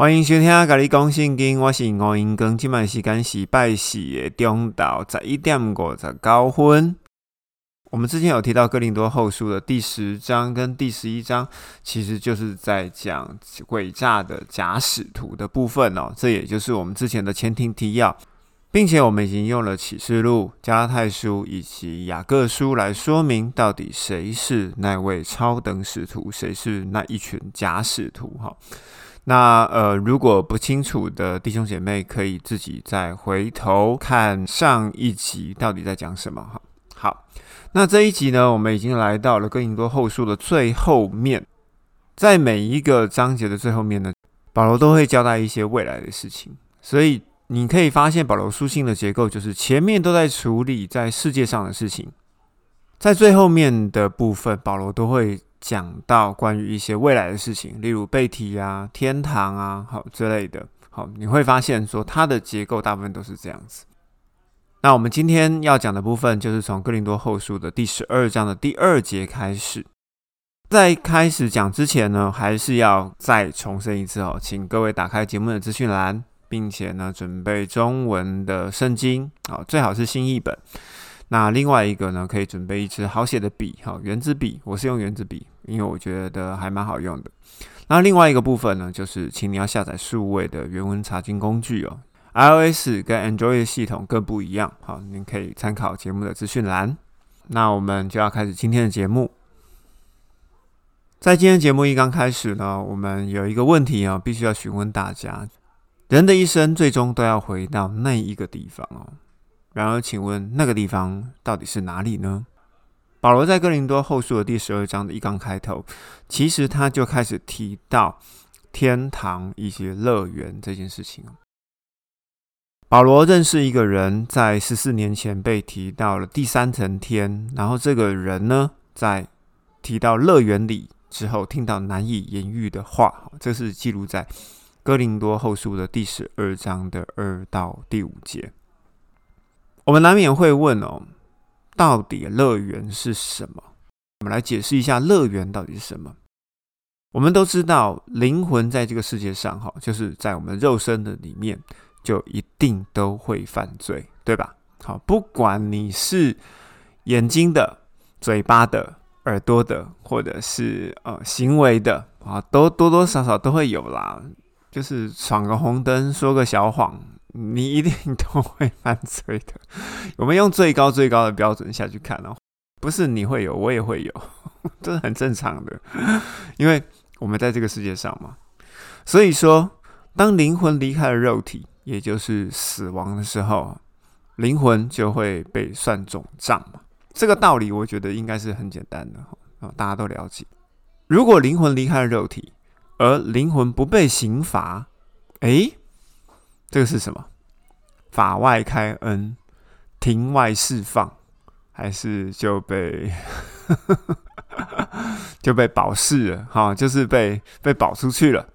欢迎收听《甲你讲圣经》，我是吴英庚。今晚时间是拜四的中昼十一点五十九分。我们之前有提到《哥林多后书》的第十章跟第十一章，其实就是在讲诡诈的假使徒的部分哦。这也就是我们之前的前庭提要，并且我们已经用了启示录、加泰书以及雅各书来说明到底谁是那位超等使徒，谁是那一群假使徒哈。那呃，如果不清楚的弟兄姐妹，可以自己再回头看上一集到底在讲什么哈。好，那这一集呢，我们已经来到了哥林多后书的最后面，在每一个章节的最后面呢，保罗都会交代一些未来的事情，所以你可以发现保罗书信的结构就是前面都在处理在世界上的事情，在最后面的部分，保罗都会。讲到关于一些未来的事情，例如背体啊、天堂啊，好之类的，好，你会发现说它的结构大部分都是这样子。那我们今天要讲的部分，就是从哥林多后书的第十二章的第二节开始。在开始讲之前呢，还是要再重申一次哦，请各位打开节目的资讯栏，并且呢，准备中文的圣经，好，最好是新译本。那另外一个呢，可以准备一支好写的笔，哈，圆珠笔。我是用圆珠笔，因为我觉得还蛮好用的。那另外一个部分呢，就是请你要下载数位的原文查经工具哦。iOS 跟 Android 系统各不一样，好，您可以参考节目的资讯栏。那我们就要开始今天的节目。在今天节目一刚开始呢，我们有一个问题啊，必须要询问大家：人的一生最终都要回到那一个地方哦。然而，请问那个地方到底是哪里呢？保罗在哥林多后书的第十二章的一刚开头，其实他就开始提到天堂以及乐园这件事情。保罗认识一个人，在十四年前被提到了第三层天，然后这个人呢，在提到乐园里之后，听到难以言喻的话，这是记录在哥林多后书的第十二章的二到第五节。我们难免会问哦，到底乐园是什么？我们来解释一下乐园到底是什么。我们都知道，灵魂在这个世界上，哈，就是在我们肉身的里面，就一定都会犯罪，对吧？好，不管你是眼睛的、嘴巴的、耳朵的，或者是呃行为的啊，都多多少少都会有啦。就是闯个红灯，说个小谎。你一定都会犯罪的。我们用最高最高的标准下去看哦，不是你会有，我也会有，这是很正常的，因为我们在这个世界上嘛。所以说，当灵魂离开了肉体，也就是死亡的时候，灵魂就会被算总账嘛。这个道理我觉得应该是很简单的哈，大家都了解。如果灵魂离开了肉体，而灵魂不被刑罚，诶。这个是什么？法外开恩，庭外释放，还是就被 就被保释了？哈，就是被被保出去了。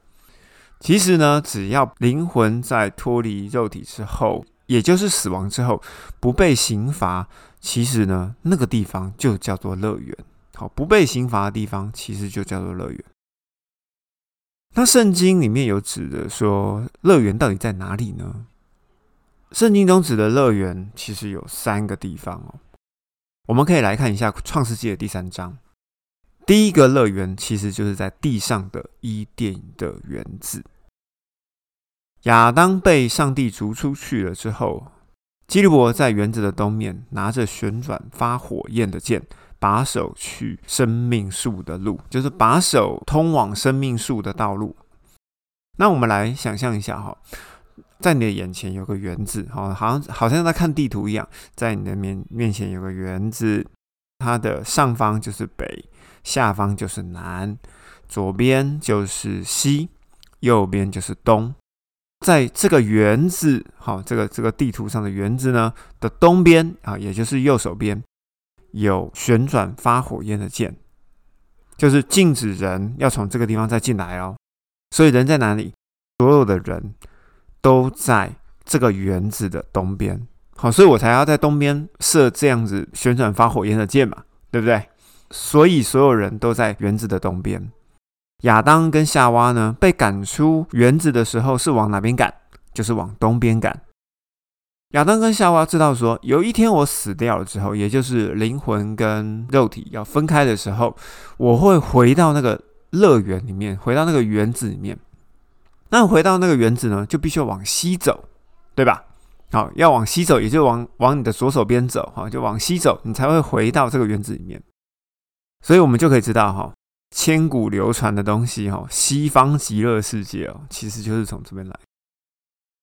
其实呢，只要灵魂在脱离肉体之后，也就是死亡之后，不被刑罚，其实呢，那个地方就叫做乐园。好，不被刑罚的地方，其实就叫做乐园。那圣经里面有指的说乐园到底在哪里呢？圣经中指的乐园其实有三个地方哦。我们可以来看一下创世纪的第三章，第一个乐园其实就是在地上的伊甸的园子。亚当被上帝逐出去了之后，基利伯在园子的东面拿着旋转发火焰的剑。把守去生命树的路，就是把守通往生命树的道路。那我们来想象一下哈，在你的眼前有个园子，哈，好像好像在看地图一样，在你的面面前有个园子，它的上方就是北，下方就是南，左边就是西，右边就是东。在这个园子，好，这个这个地图上的园子呢的东边啊，也就是右手边。有旋转发火焰的剑，就是禁止人要从这个地方再进来哦。所以人在哪里？所有的人都在这个园子的东边。好，所以我才要在东边设这样子旋转发火焰的剑嘛，对不对？所以所有人都在园子的东边。亚当跟夏娃呢被赶出园子的时候是往哪边赶？就是往东边赶。亚当跟夏娃知道说，有一天我死掉了之后，也就是灵魂跟肉体要分开的时候，我会回到那个乐园里面，回到那个园子里面。那回到那个园子呢，就必须要往西走，对吧？好，要往西走，也就往往你的左手边走，哈，就往西走，你才会回到这个园子里面。所以，我们就可以知道，哈，千古流传的东西，哈，西方极乐世界哦，其实就是从这边来。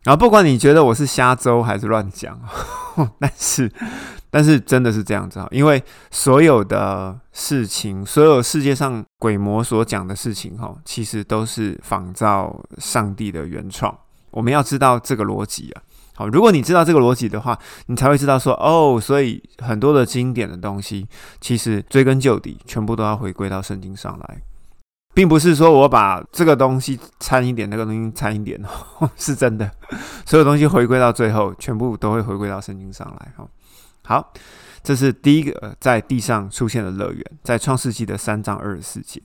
然后不管你觉得我是瞎诌还是乱讲，但是但是真的是这样子啊，因为所有的事情，所有世界上鬼魔所讲的事情哈，其实都是仿照上帝的原创。我们要知道这个逻辑啊。好，如果你知道这个逻辑的话，你才会知道说哦，所以很多的经典的东西，其实追根究底，全部都要回归到圣经上来。并不是说我把这个东西掺一点，那个东西掺一点哦，是真的。所有东西回归到最后，全部都会回归到圣经上来。哈，好，这是第一个在地上出现的乐园，在创世纪的三章二十四节。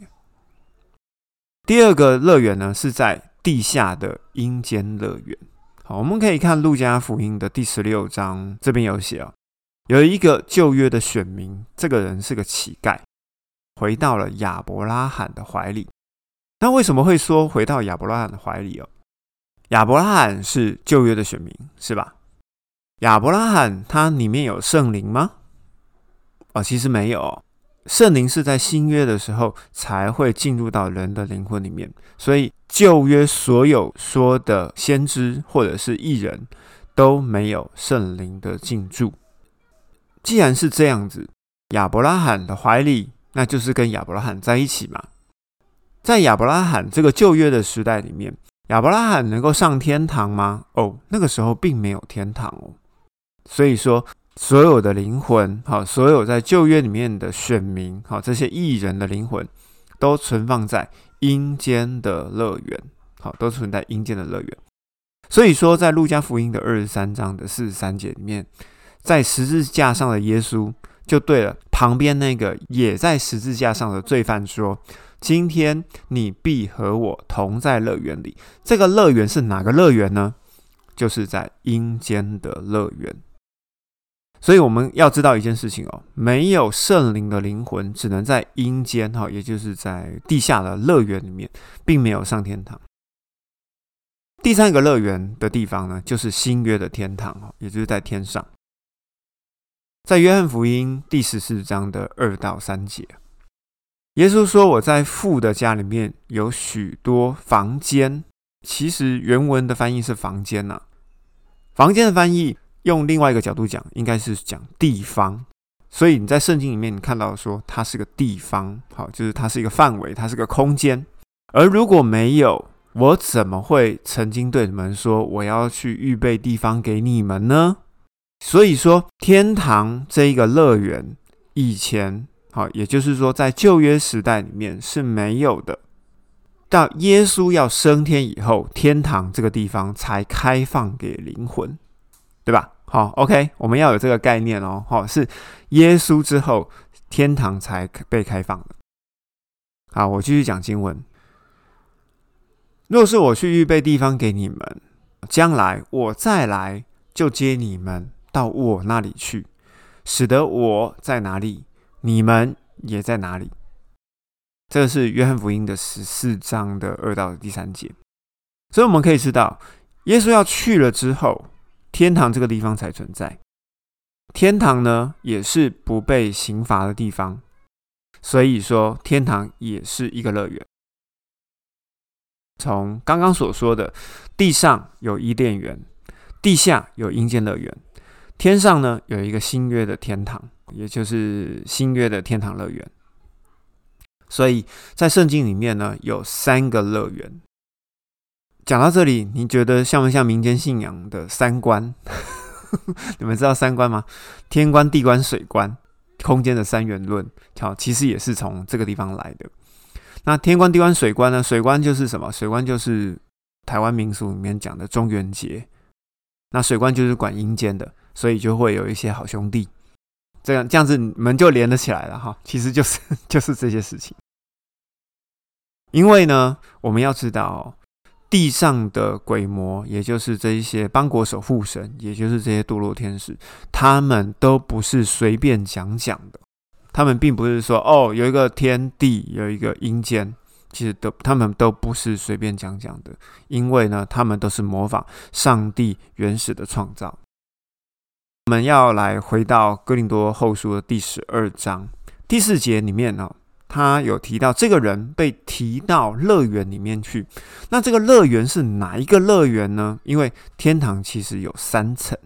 第二个乐园呢，是在地下的阴间乐园。好，我们可以看路加福音的第十六章，这边有写啊，有一个旧约的选民，这个人是个乞丐。回到了亚伯拉罕的怀里。那为什么会说回到亚伯拉罕的怀里哦？亚伯拉罕是旧约的选民，是吧？亚伯拉罕他里面有圣灵吗？哦，其实没有。圣灵是在新约的时候才会进入到人的灵魂里面，所以旧约所有说的先知或者是异人都没有圣灵的进驻。既然是这样子，亚伯拉罕的怀里。那就是跟亚伯拉罕在一起嘛，在亚伯拉罕这个旧约的时代里面，亚伯拉罕能够上天堂吗？哦，那个时候并没有天堂哦。所以说，所有的灵魂，好，所有在旧约里面的选民，好，这些异人的灵魂，都存放在阴间的乐园，好，都存在阴间的乐园。所以说，在路加福音的二十三章的四十三节里面，在十字架上的耶稣。就对了，旁边那个也在十字架上的罪犯说：“今天你必和我同在乐园里。”这个乐园是哪个乐园呢？就是在阴间的乐园。所以我们要知道一件事情哦，没有圣灵的灵魂只能在阴间哈，也就是在地下的乐园里面，并没有上天堂。第三个乐园的地方呢，就是新约的天堂哈，也就是在天上。在约翰福音第十四章的二到三节，耶稣说：“我在父的家里面有许多房间。”其实原文的翻译是“房间”呐。房间的翻译用另外一个角度讲，应该是讲地方。所以你在圣经里面你看到说它是个地方，好，就是它是一个范围，它是个空间。而如果没有，我怎么会曾经对你们说我要去预备地方给你们呢？所以说，天堂这一个乐园以前，好，也就是说，在旧约时代里面是没有的。到耶稣要升天以后，天堂这个地方才开放给灵魂，对吧？好，OK，我们要有这个概念哦。好，是耶稣之后，天堂才被开放的。好，我继续讲经文。若是我去预备地方给你们，将来我再来就接你们。到我那里去，使得我在哪里，你们也在哪里。这是约翰福音的十四章的二到第三节。所以我们可以知道，耶稣要去了之后，天堂这个地方才存在。天堂呢，也是不被刑罚的地方。所以说，天堂也是一个乐园。从刚刚所说的，地上有伊甸园，地下有阴间乐园。天上呢有一个新约的天堂，也就是新约的天堂乐园。所以在圣经里面呢有三个乐园。讲到这里，你觉得像不像民间信仰的三观？你们知道三观吗？天观、地观、水观，空间的三元论，好，其实也是从这个地方来的。那天观、地观、水观呢？水观就是什么？水观就是台湾民俗里面讲的中元节。那水观就是管阴间的。所以就会有一些好兄弟，这样这样子你们就连得起来了哈。其实就是 就是这些事情。因为呢，我们要知道，地上的鬼魔，也就是这一些邦国守护神，也就是这些堕落天使，他们都不是随便讲讲的。他们并不是说哦，有一个天地，有一个阴间，其实都他们都不是随便讲讲的，因为呢，他们都是模仿上帝原始的创造。我们要来回到哥林多后书的第十二章第四节里面呢，他有提到这个人被提到乐园里面去。那这个乐园是哪一个乐园呢？因为天堂其实有三层，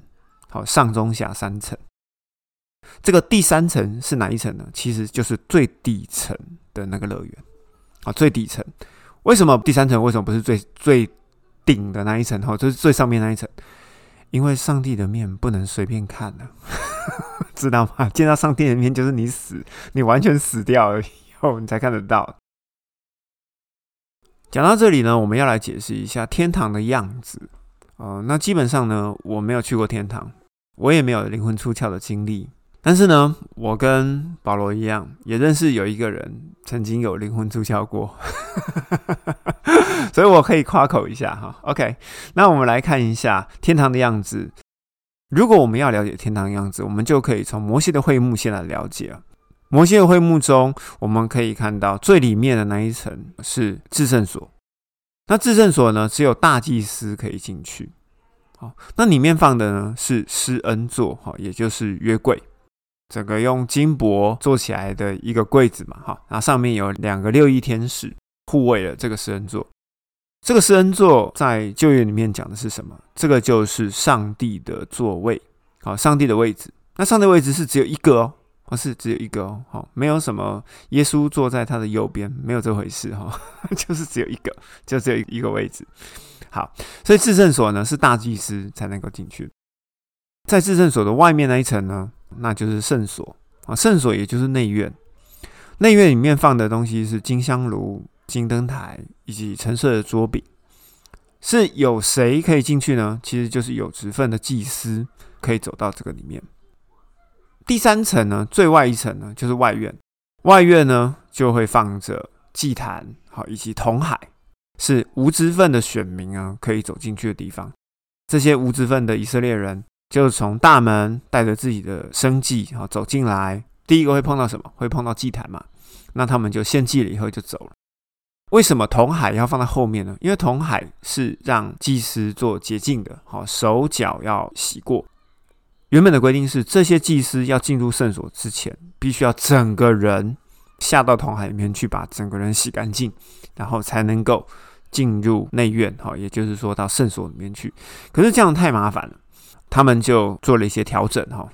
好上中下三层。这个第三层是哪一层呢？其实就是最底层的那个乐园啊，最底层。为什么第三层为什么不是最最顶的那一层？哈，就是最上面那一层。因为上帝的面不能随便看的，知道吗？见到上帝的面就是你死，你完全死掉了以后，你才看得到。讲到这里呢，我们要来解释一下天堂的样子。哦，那基本上呢，我没有去过天堂，我也没有灵魂出窍的经历。但是呢，我跟保罗一样，也认识有一个人曾经有灵魂出窍过，所以我可以夸口一下哈。OK，那我们来看一下天堂的样子。如果我们要了解天堂的样子，我们就可以从摩西的会幕先来了解。摩西的会幕中，我们可以看到最里面的那一层是至圣所。那至圣所呢，只有大祭司可以进去。好，那里面放的呢是施恩座，哈，也就是约柜。整个用金箔做起来的一个柜子嘛，哈，然后上面有两个六翼天使护卫了这个施恩座。这个施恩座在旧约里面讲的是什么？这个就是上帝的座位，好，上帝的位置。那上帝位置是只有一个哦，不是只有一个哦，好，没有什么耶稣坐在他的右边，没有这回事哈，就是只有一个，就只有一个位置。好，所以至圣所呢是大祭司才能够进去，在至圣所的外面那一层呢。那就是圣所啊，圣所也就是内院。内院里面放的东西是金香炉、金灯台以及橙色的桌饼。是有谁可以进去呢？其实就是有职分的祭司可以走到这个里面。第三层呢，最外一层呢，就是外院。外院呢，就会放着祭坛，好以及铜海，是无职分的选民啊可以走进去的地方。这些无职分的以色列人。就从大门带着自己的生计啊走进来，第一个会碰到什么？会碰到祭坛嘛？那他们就献祭了以后就走了。为什么铜海要放在后面呢？因为铜海是让祭司做洁净的，好手脚要洗过。原本的规定是，这些祭司要进入圣所之前，必须要整个人下到铜海里面去，把整个人洗干净，然后才能够进入内院，哈，也就是说到圣所里面去。可是这样太麻烦了。他们就做了一些调整哈，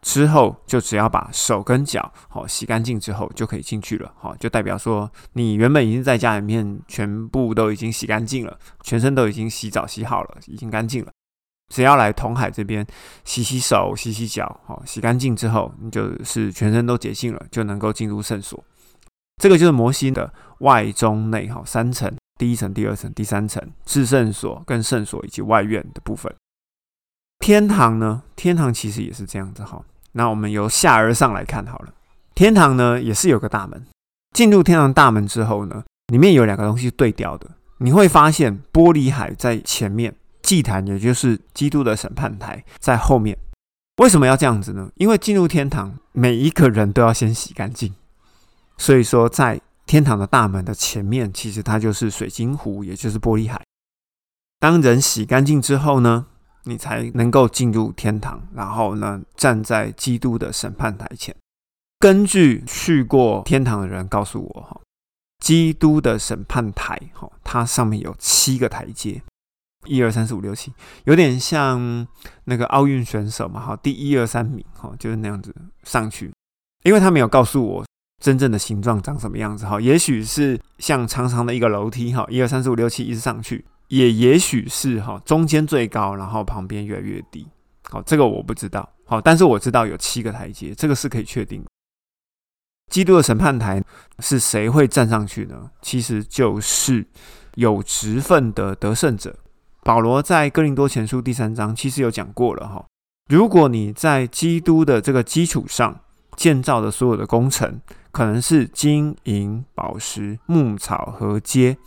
之后就只要把手跟脚好洗干净之后就可以进去了哈，就代表说你原本已经在家里面全部都已经洗干净了，全身都已经洗澡洗好了，已经干净了，只要来同海这边洗洗手、洗洗脚，好洗干净之后，你就是全身都洁净了，就能够进入圣所。这个就是摩西的外中内哈三层，第一层、第二层、第三层，至圣所跟圣所以及外院的部分。天堂呢？天堂其实也是这样子哈。那我们由下而上来看好了。天堂呢，也是有个大门。进入天堂大门之后呢，里面有两个东西对调的。你会发现玻璃海在前面，祭坛也就是基督的审判台在后面。为什么要这样子呢？因为进入天堂，每一个人都要先洗干净。所以说，在天堂的大门的前面，其实它就是水晶湖，也就是玻璃海。当人洗干净之后呢？你才能够进入天堂，然后呢，站在基督的审判台前。根据去过天堂的人告诉我，哈，基督的审判台，哈，它上面有七个台阶，一二三四五六七，有点像那个奥运选手嘛，哈，第一二三名，哈，就是那样子上去。因为他没有告诉我真正的形状长什么样子，哈，也许是像长长的一个楼梯，哈，一二三四五六七一直上去。也也许是哈，中间最高，然后旁边越来越低。好，这个我不知道。好，但是我知道有七个台阶，这个是可以确定。基督的审判台是谁会站上去呢？其实就是有职分的得胜者。保罗在哥林多前书第三章其实有讲过了哈。如果你在基督的这个基础上建造的所有的工程可能是金银宝石牧草和街。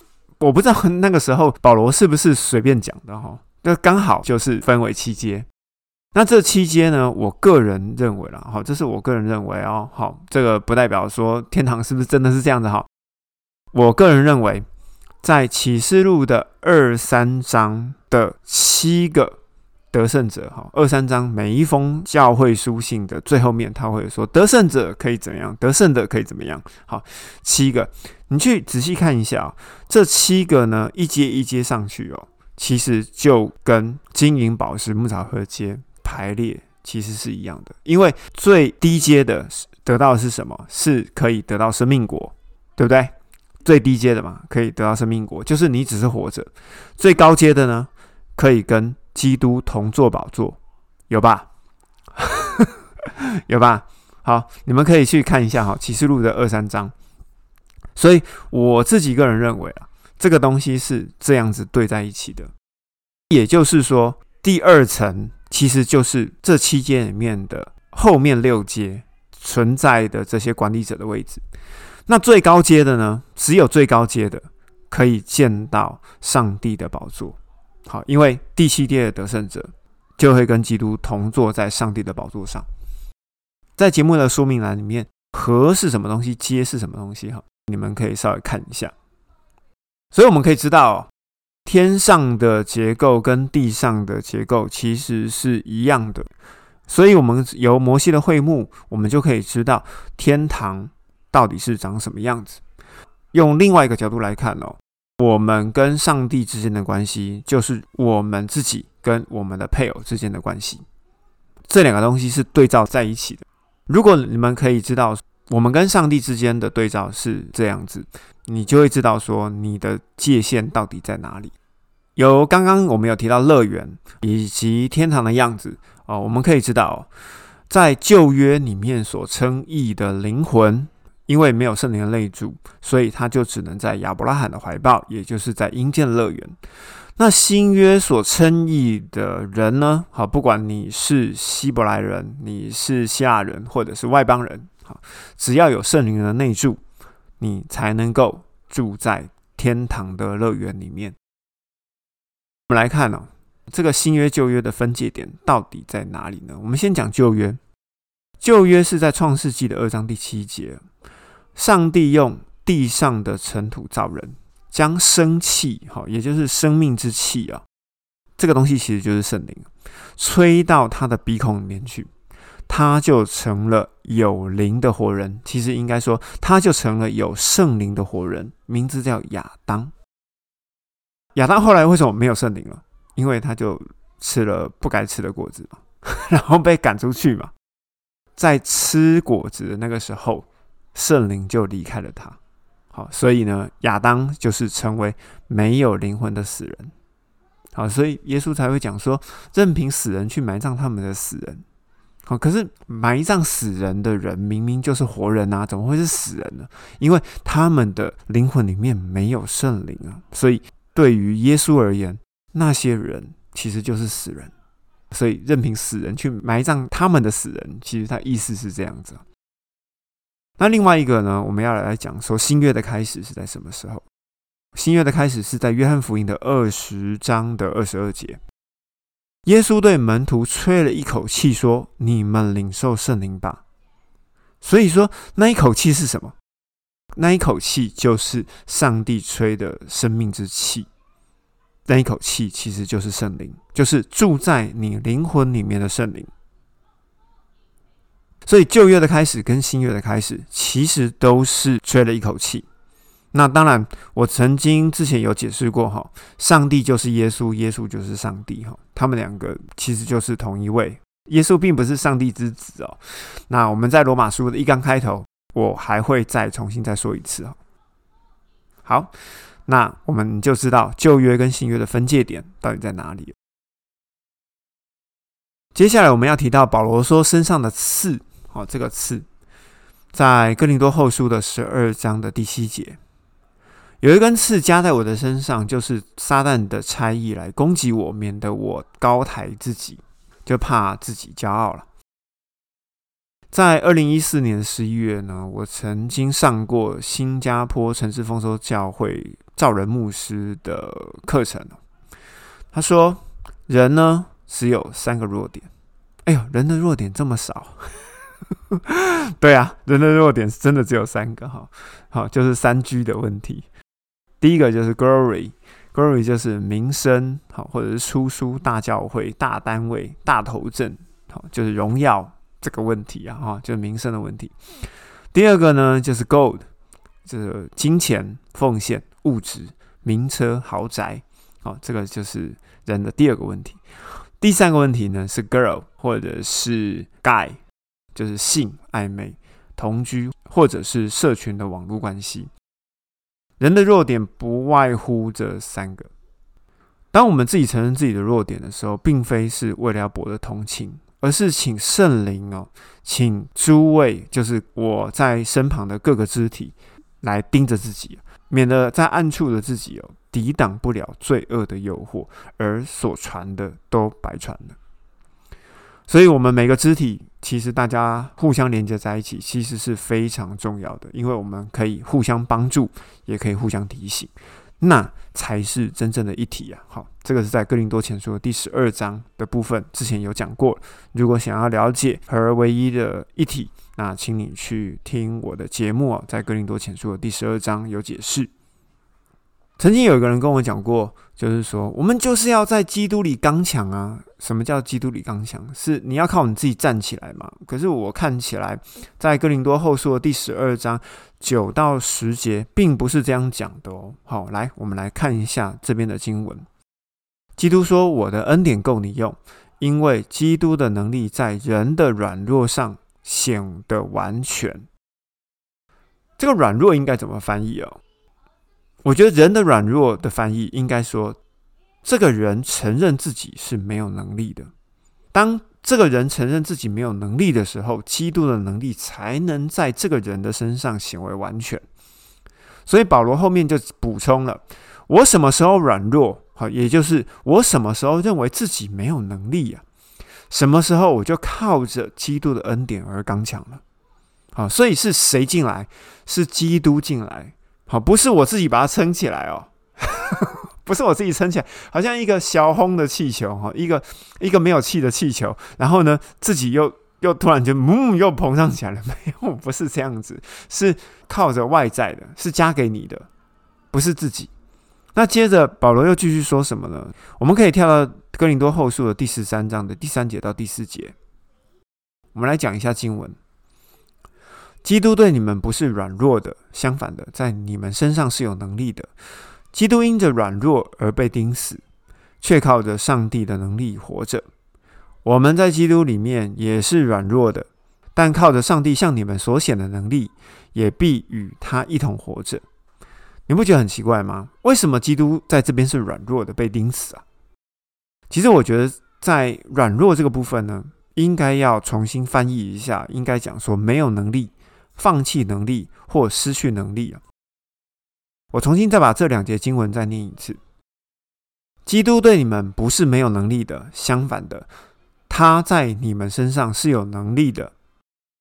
我不知道那个时候保罗是不是随便讲的哈，那刚好就是分为七阶。那这七阶呢，我个人认为了，好，这是我个人认为哦，好，这个不代表说天堂是不是真的是这样子哈。我个人认为，在启示录的二三章的七个得胜者哈，二三章每一封教会书信的最后面，他会说得胜者可以怎样，得胜的可以怎么样。好，七个，你去仔细看一下哦，这七个呢，一阶一阶上去哦，其实就跟金银宝石木草和阶。排列其实是一样的，因为最低阶的得到的是什么？是可以得到生命果，对不对？最低阶的嘛，可以得到生命果，就是你只是活着。最高阶的呢，可以跟基督同坐宝座，有吧？有吧？好，你们可以去看一下哈，《启示录》的二三章。所以我自己个人认为啊，这个东西是这样子对在一起的，也就是说，第二层。其实就是这七阶里面的后面六阶存在的这些管理者的位置。那最高阶的呢？只有最高阶的可以见到上帝的宝座。好，因为第七阶的得胜者就会跟基督同坐在上帝的宝座上。在节目的说明栏里面，和是什么东西，阶是什么东西？哈，你们可以稍微看一下。所以我们可以知道。天上的结构跟地上的结构其实是一样的，所以，我们由摩西的会幕，我们就可以知道天堂到底是长什么样子。用另外一个角度来看哦，我们跟上帝之间的关系，就是我们自己跟我们的配偶之间的关系，这两个东西是对照在一起的。如果你们可以知道我们跟上帝之间的对照是这样子。你就会知道说你的界限到底在哪里。有刚刚我们有提到乐园以及天堂的样子哦，我们可以知道，在旧约里面所称义的灵魂，因为没有圣灵的内住，所以他就只能在亚伯拉罕的怀抱，也就是在阴间乐园。那新约所称义的人呢？好，不管你是希伯来人，你是希腊人，或者是外邦人，好，只要有圣灵的内住。你才能够住在天堂的乐园里面。我们来看哦，这个新约旧约的分界点到底在哪里呢？我们先讲旧约。旧约是在创世纪的二章第七节，上帝用地上的尘土造人，将生气，哈，也就是生命之气啊，这个东西其实就是圣灵，吹到他的鼻孔里面去。他就成了有灵的活人，其实应该说，他就成了有圣灵的活人，名字叫亚当。亚当后来为什么没有圣灵了？因为他就吃了不该吃的果子嘛，然后被赶出去嘛。在吃果子的那个时候，圣灵就离开了他。好，所以呢，亚当就是成为没有灵魂的死人。好，所以耶稣才会讲说，任凭死人去埋葬他们的死人。好，可是埋葬死人的人明明就是活人啊，怎么会是死人呢？因为他们的灵魂里面没有圣灵啊，所以对于耶稣而言，那些人其实就是死人。所以任凭死人去埋葬他们的死人，其实他意思是这样子。那另外一个呢，我们要来讲说新约的开始是在什么时候？新约的开始是在约翰福音的二十章的二十二节。耶稣对门徒吹了一口气，说：“你们领受圣灵吧。”所以说，那一口气是什么？那一口气就是上帝吹的生命之气。那一口气其实就是圣灵，就是住在你灵魂里面的圣灵。所以旧约的开始跟新约的开始，其实都是吹了一口气。那当然，我曾经之前有解释过哈，上帝就是耶稣，耶稣就是上帝哈，他们两个其实就是同一位。耶稣并不是上帝之子哦。那我们在罗马书的一刚开头，我还会再重新再说一次哈。好，那我们就知道旧约跟新约的分界点到底在哪里。接下来我们要提到保罗说身上的刺，好，这个刺在哥林多后书的十二章的第七节。有一根刺加在我的身上，就是撒旦的差役来攻击我，免得我高抬自己，就怕自己骄傲了。在二零一四年十一月呢，我曾经上过新加坡城市丰收教会造人牧师的课程。他说：“人呢只有三个弱点。”哎呦，人的弱点这么少？对啊，人的弱点真的只有三个哈。好，就是三 G 的问题。第一个就是 glory，glory 就是名声，好，或者是出书、大教会、大单位、大头阵，好，就是荣耀。这个问题啊，哈，就是名声的问题。第二个呢，就是 gold，就是金钱、奉献、物质、名车、豪宅，好，这个就是人的第二个问题。第三个问题呢，是 girl 或者是 guy，就是性、暧昧、同居或者是社群的网络关系。人的弱点不外乎这三个。当我们自己承认自己的弱点的时候，并非是为了要博得同情。而是请圣灵哦，请诸位，就是我在身旁的各个肢体，来盯着自己，免得在暗处的自己哦，抵挡不了罪恶的诱惑，而所传的都白传了。所以，我们每个肢体，其实大家互相连接在一起，其实是非常重要的，因为我们可以互相帮助，也可以互相提醒。那才是真正的一体啊！好，这个是在哥林多前书的第十二章的部分，之前有讲过。如果想要了解合而为一的一体，那请你去听我的节目啊，在哥林多前书的第十二章有解释。曾经有一个人跟我讲过，就是说，我们就是要在基督里刚强啊。什么叫基督里刚强？是你要靠你自己站起来嘛？可是我看起来，在哥林多后书的第十二章九到十节，并不是这样讲的哦。好，来，我们来看一下这边的经文。基督说：“我的恩典够你用，因为基督的能力在人的软弱上显得完全。”这个软弱应该怎么翻译哦？我觉得人的软弱的翻译应该说，这个人承认自己是没有能力的。当这个人承认自己没有能力的时候，基督的能力才能在这个人的身上显为完全。所以保罗后面就补充了：我什么时候软弱？好，也就是我什么时候认为自己没有能力呀？什么时候我就靠着基督的恩典而刚强了？好，所以是谁进来？是基督进来。好，不是我自己把它撑起来哦，不是我自己撑起来，好像一个小轰的气球哈，一个一个没有气的气球，然后呢，自己又又突然就嗯又膨胀起来了，没有，不是这样子，是靠着外在的，是加给你的，不是自己。那接着保罗又继续说什么呢？我们可以跳到哥林多后书的第十三章的第三节到第四节，我们来讲一下经文。基督对你们不是软弱的，相反的，在你们身上是有能力的。基督因着软弱而被钉死，却靠着上帝的能力活着。我们在基督里面也是软弱的，但靠着上帝向你们所显的能力，也必与他一同活着。你不觉得很奇怪吗？为什么基督在这边是软弱的被钉死啊？其实我觉得在软弱这个部分呢，应该要重新翻译一下，应该讲说没有能力。放弃能力或失去能力啊！我重新再把这两节经文再念一次。基督对你们不是没有能力的，相反的，他在你们身上是有能力的。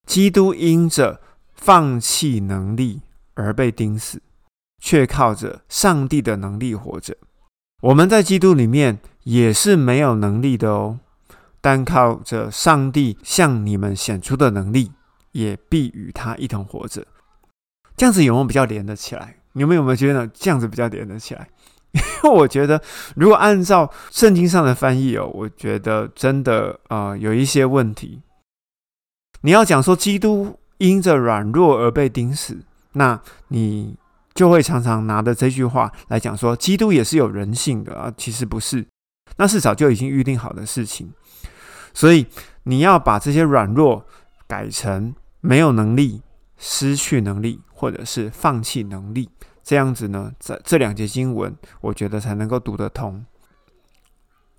基督因着放弃能力而被钉死，却靠着上帝的能力活着。我们在基督里面也是没有能力的哦，但靠着上帝向你们显出的能力。也必与他一同活着，这样子有没有比较连得起来？你们有没有觉得这样子比较连得起来？因 为我觉得，如果按照圣经上的翻译哦，我觉得真的啊有一些问题。你要讲说基督因着软弱而被钉死，那你就会常常拿着这句话来讲说，基督也是有人性的啊。其实不是，那是早就已经预定好的事情。所以你要把这些软弱改成。没有能力、失去能力，或者是放弃能力，这样子呢，在这两节经文，我觉得才能够读得通。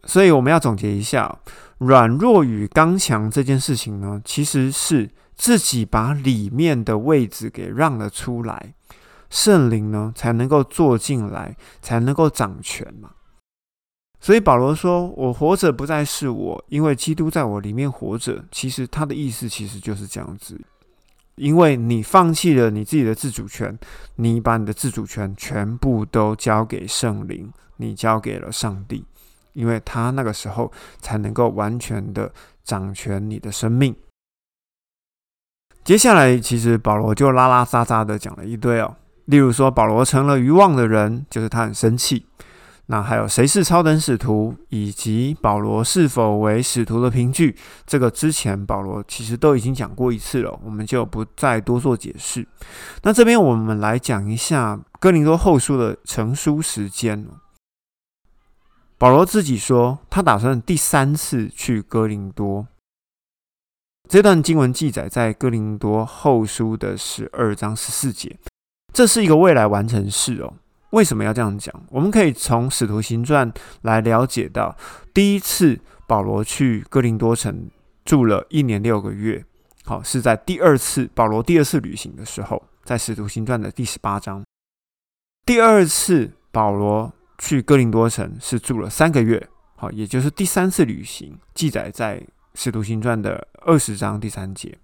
所以我们要总结一下，软弱与刚强这件事情呢，其实是自己把里面的位置给让了出来，圣灵呢才能够坐进来，才能够掌权嘛。所以保罗说：“我活着不再是我，因为基督在我里面活着。”其实他的意思其实就是这样子，因为你放弃了你自己的自主权，你把你的自主权全部都交给圣灵，你交给了上帝，因为他那个时候才能够完全的掌权你的生命。接下来，其实保罗就拉拉杂杂的讲了一堆哦，例如说保罗成了愚妄的人，就是他很生气。那还有谁是超等使徒，以及保罗是否为使徒的凭据，这个之前保罗其实都已经讲过一次了，我们就不再多做解释。那这边我们来讲一下哥林多后书的成书时间。保罗自己说，他打算第三次去哥林多。这段经文记载在哥林多后书的十二章十四节，这是一个未来完成式哦。为什么要这样讲？我们可以从使徒行传来了解到，第一次保罗去哥林多城住了一年六个月，好是在第二次保罗第二次旅行的时候，在使徒行传的第十八章。第二次保罗去哥林多城是住了三个月，好，也就是第三次旅行，记载在。使徒行传的二十章第三节，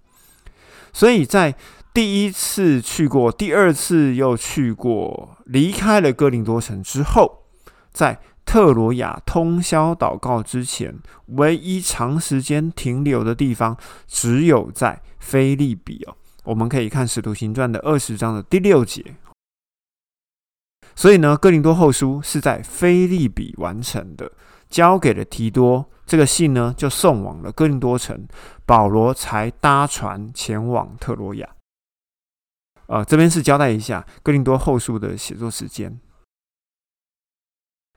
所以在第一次去过，第二次又去过，离开了哥林多城之后，在特罗亚通宵祷告之前，唯一长时间停留的地方，只有在菲利比哦。我们可以看使徒行传的二十章的第六节。所以呢，哥林多后书是在菲利比完成的，交给了提多。这个信呢，就送往了哥林多城，保罗才搭船前往特罗亚。呃，这边是交代一下哥林多后书的写作时间。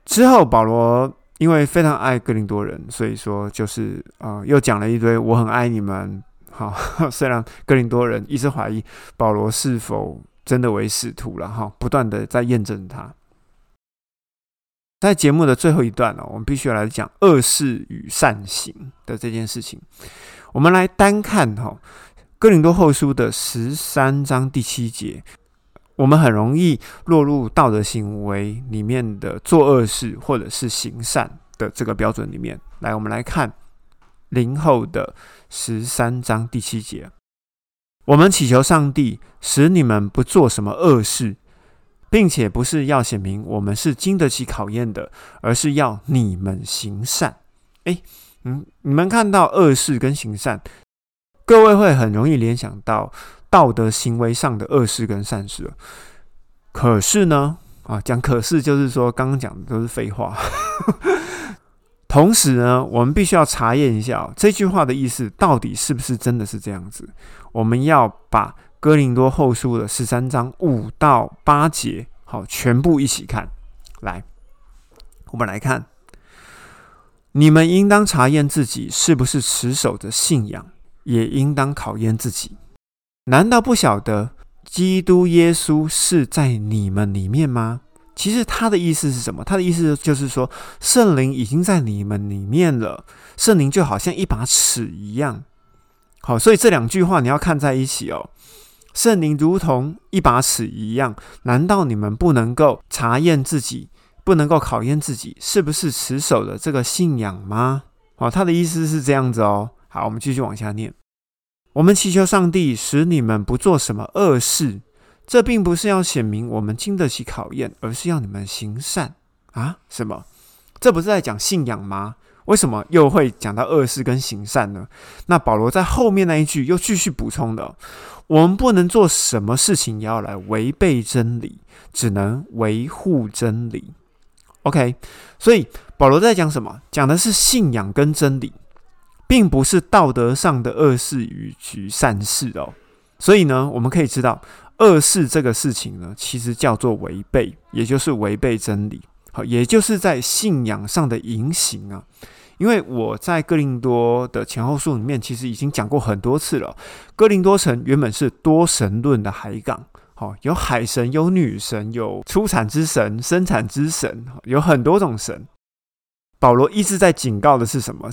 之后，保罗因为非常爱哥林多人，所以说就是呃，又讲了一堆“我很爱你们”。好，虽然哥林多人一直怀疑保罗是否真的为使徒了，哈，不断的在验证他。在节目的最后一段呢，我们必须要来讲恶事与善行的这件事情。我们来单看哈《哥林多后书》的十三章第七节，我们很容易落入道德行为里面的做恶事或者是行善的这个标准里面。来，我们来看零后的十三章第七节，我们祈求上帝使你们不做什么恶事。并且不是要显明我们是经得起考验的，而是要你们行善。诶，嗯，你们看到恶事跟行善，各位会很容易联想到道德行为上的恶事跟善事。可是呢，啊，讲可是就是说，刚刚讲的都是废话。同时呢，我们必须要查验一下这句话的意思到底是不是真的是这样子。我们要把。哥林多后书的十三章五到八节，好，全部一起看。来，我们来看，你们应当查验自己是不是持守着信仰，也应当考验自己。难道不晓得基督耶稣是在你们里面吗？其实他的意思是什么？他的意思就是说，圣灵已经在你们里面了。圣灵就好像一把尺一样。好，所以这两句话你要看在一起哦。圣灵如同一把尺一样，难道你们不能够查验自己，不能够考验自己是不是持守的这个信仰吗？哦，他的意思是这样子哦。好，我们继续往下念。我们祈求上帝使你们不做什么恶事，这并不是要显明我们经得起考验，而是要你们行善啊？什么？这不是在讲信仰吗？为什么又会讲到恶事跟行善呢？那保罗在后面那一句又继续补充的。我们不能做什么事情也要来违背真理，只能维护真理。OK，所以保罗在讲什么？讲的是信仰跟真理，并不是道德上的恶事与举善事哦。所以呢，我们可以知道，恶事这个事情呢，其实叫做违背，也就是违背真理。好，也就是在信仰上的言行啊。因为我在哥林多的前后书里面，其实已经讲过很多次了。哥林多城原本是多神论的海港，好，有海神，有女神，有出产之神、生产之神，有很多种神。保罗一直在警告的是什么？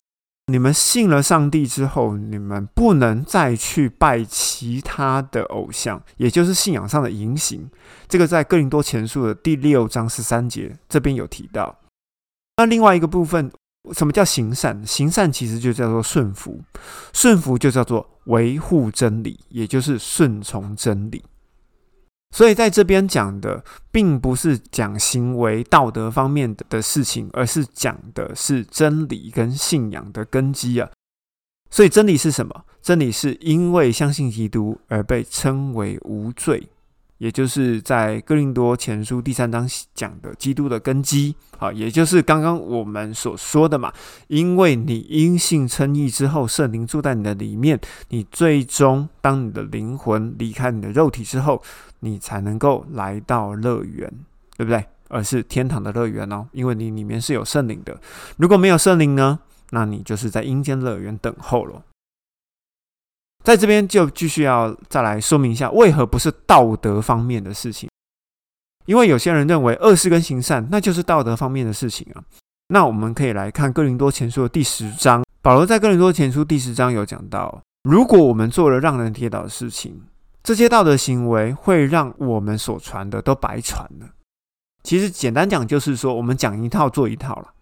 你们信了上帝之后，你们不能再去拜其他的偶像，也就是信仰上的言行。这个在哥林多前书的第六章十三节这边有提到。那另外一个部分，什么叫行善？行善其实就叫做顺服，顺服就叫做维护真理，也就是顺从真理。所以在这边讲的，并不是讲行为道德方面的的事情，而是讲的是真理跟信仰的根基啊。所以真理是什么？真理是因为相信基督而被称为无罪。也就是在哥林多前书第三章讲的基督的根基，好，也就是刚刚我们所说的嘛。因为你因信称义之后，圣灵住在你的里面，你最终当你的灵魂离开你的肉体之后，你才能够来到乐园，对不对？而是天堂的乐园哦，因为你里面是有圣灵的。如果没有圣灵呢，那你就是在阴间乐园等候了。在这边就继续要再来说明一下，为何不是道德方面的事情？因为有些人认为恶事跟行善那就是道德方面的事情啊。那我们可以来看哥林多前书的第十章，保罗在哥林多前书第十章有讲到，如果我们做了让人跌倒的事情，这些道德行为会让我们所传的都白传了。其实简单讲就是说，我们讲一套做一套了。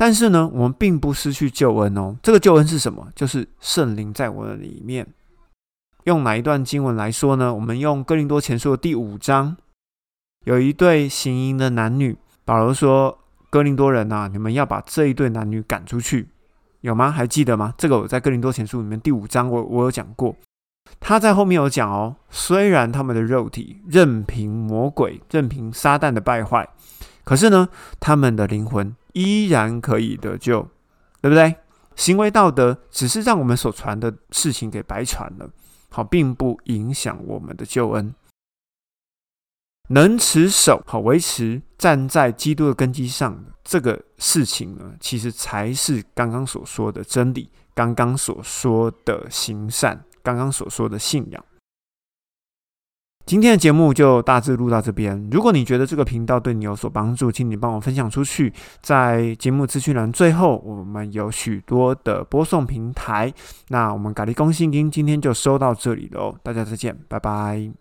但是呢，我们并不失去救恩哦。这个救恩是什么？就是圣灵在我的里面。用哪一段经文来说呢？我们用哥林多前书的第五章，有一对行淫的男女，保罗说：“哥林多人呐，你们要把这一对男女赶出去，有吗？还记得吗？”这个我在哥林多前书里面第五章，我我有讲过。他在后面有讲哦，虽然他们的肉体任凭魔鬼、任凭撒旦的败坏，可是呢，他们的灵魂。依然可以得救，对不对？行为道德只是让我们所传的事情给白传了，好，并不影响我们的救恩。能持守好，维持站在基督的根基上，这个事情呢，其实才是刚刚所说的真理，刚刚所说的行善，刚刚所说的信仰。今天的节目就大致录到这边。如果你觉得这个频道对你有所帮助，请你帮我分享出去。在节目资讯栏最后，我们有许多的播送平台。那我们咖喱公信金今天就收到这里喽，大家再见，拜拜。